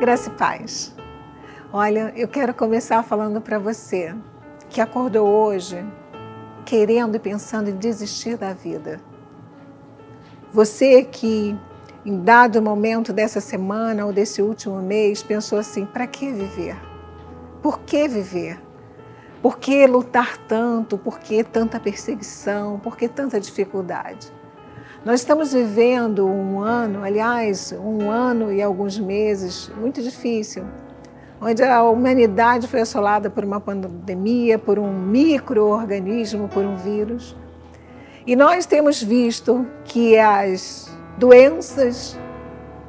Graça e paz. Olha, eu quero começar falando para você que acordou hoje querendo e pensando em desistir da vida. Você que em dado momento dessa semana ou desse último mês pensou assim: para que viver? Por que viver? Por que lutar tanto? Por que tanta perseguição? Por que tanta dificuldade? Nós estamos vivendo um ano, aliás, um ano e alguns meses muito difícil, onde a humanidade foi assolada por uma pandemia, por um microorganismo, por um vírus. E nós temos visto que as doenças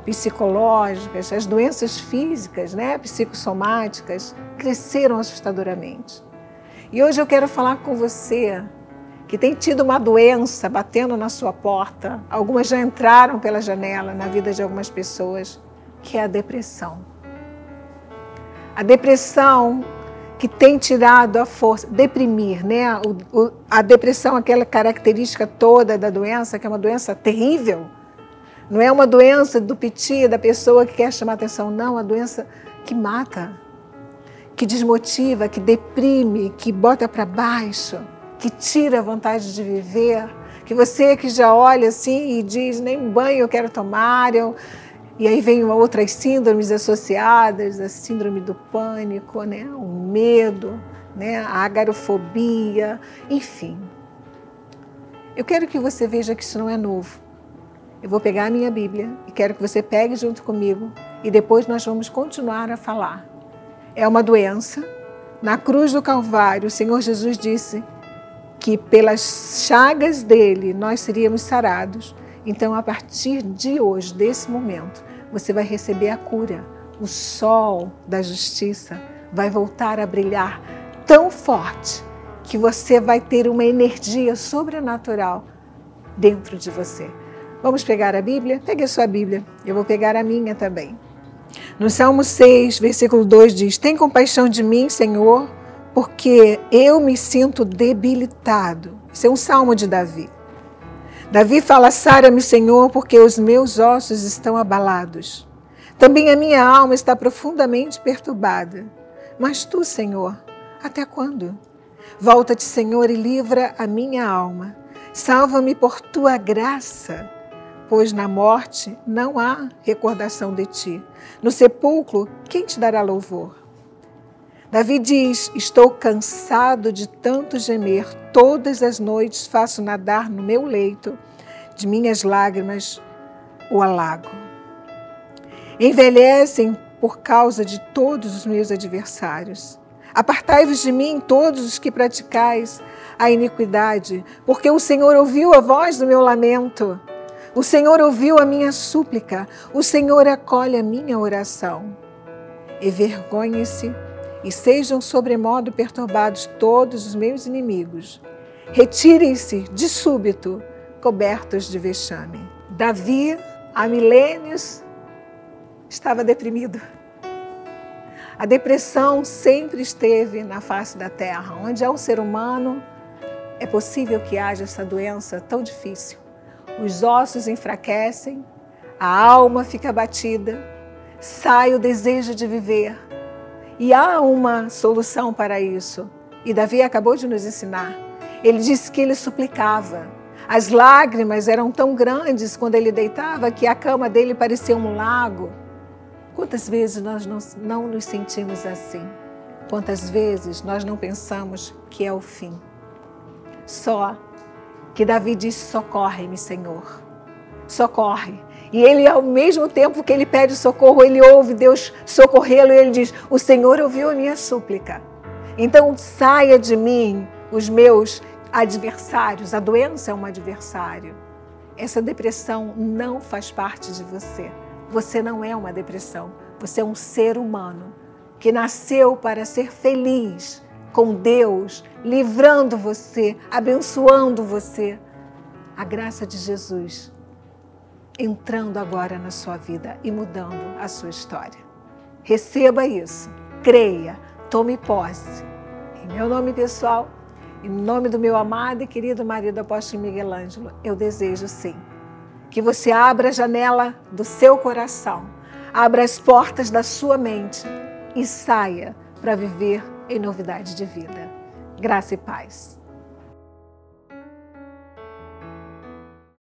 psicológicas, as doenças físicas, né, psicossomáticas, cresceram assustadoramente. E hoje eu quero falar com você que tem tido uma doença batendo na sua porta, algumas já entraram pela janela na vida de algumas pessoas, que é a depressão. A depressão que tem tirado a força, deprimir, né? O, o, a depressão, aquela característica toda da doença, que é uma doença terrível. Não é uma doença do piti, da pessoa que quer chamar atenção, não, a doença que mata, que desmotiva, que deprime, que bota para baixo que tira a vontade de viver, que você que já olha assim e diz nem banho eu quero tomar, eu... e aí vem outras síndromes associadas, a síndrome do pânico, né? o medo, né? a agarofobia, enfim. Eu quero que você veja que isso não é novo. Eu vou pegar a minha Bíblia e quero que você pegue junto comigo e depois nós vamos continuar a falar. É uma doença. Na cruz do Calvário, o Senhor Jesus disse que pelas chagas dele nós seríamos sarados. Então, a partir de hoje, desse momento, você vai receber a cura. O sol da justiça vai voltar a brilhar tão forte que você vai ter uma energia sobrenatural dentro de você. Vamos pegar a Bíblia? Pegue a sua Bíblia, eu vou pegar a minha também. No Salmo 6, versículo 2 diz: Tem compaixão de mim, Senhor, porque eu me sinto debilitado. Isso é um salmo de Davi. Davi fala: Sara-me, Senhor, porque os meus ossos estão abalados. Também a minha alma está profundamente perturbada. Mas tu, Senhor, até quando? Volta-te, Senhor, e livra a minha alma. Salva-me por tua graça, pois na morte não há recordação de ti. No sepulcro, quem te dará louvor? Davi diz: Estou cansado de tanto gemer, todas as noites faço nadar no meu leito, de minhas lágrimas o alago. Envelhecem por causa de todos os meus adversários. Apartai-vos de mim, todos os que praticais a iniquidade, porque o Senhor ouviu a voz do meu lamento. O Senhor ouviu a minha súplica, o Senhor acolhe a minha oração. Envergonhe-se e sejam sobremodo perturbados todos os meus inimigos. Retirem-se de súbito, cobertos de vexame. Davi, há milênios, estava deprimido. A depressão sempre esteve na face da terra. Onde há um ser humano, é possível que haja essa doença tão difícil. Os ossos enfraquecem, a alma fica abatida, sai o desejo de viver e há uma solução para isso. E Davi acabou de nos ensinar. Ele disse que ele suplicava. As lágrimas eram tão grandes quando ele deitava que a cama dele parecia um lago. Quantas vezes nós não, não nos sentimos assim? Quantas vezes nós não pensamos que é o fim? Só que Davi disse: Socorre-me, Senhor. Socorre. E ele, ao mesmo tempo que ele pede socorro, ele ouve Deus socorrê-lo e ele diz: O Senhor ouviu a minha súplica. Então saia de mim os meus adversários. A doença é um adversário. Essa depressão não faz parte de você. Você não é uma depressão. Você é um ser humano que nasceu para ser feliz com Deus, livrando você, abençoando você. A graça de Jesus entrando agora na sua vida e mudando a sua história. Receba isso, creia, tome posse. Em meu nome pessoal, em nome do meu amado e querido marido apóstolo Miguel Ângelo, eu desejo sim que você abra a janela do seu coração, abra as portas da sua mente e saia para viver em novidade de vida. Graça e paz.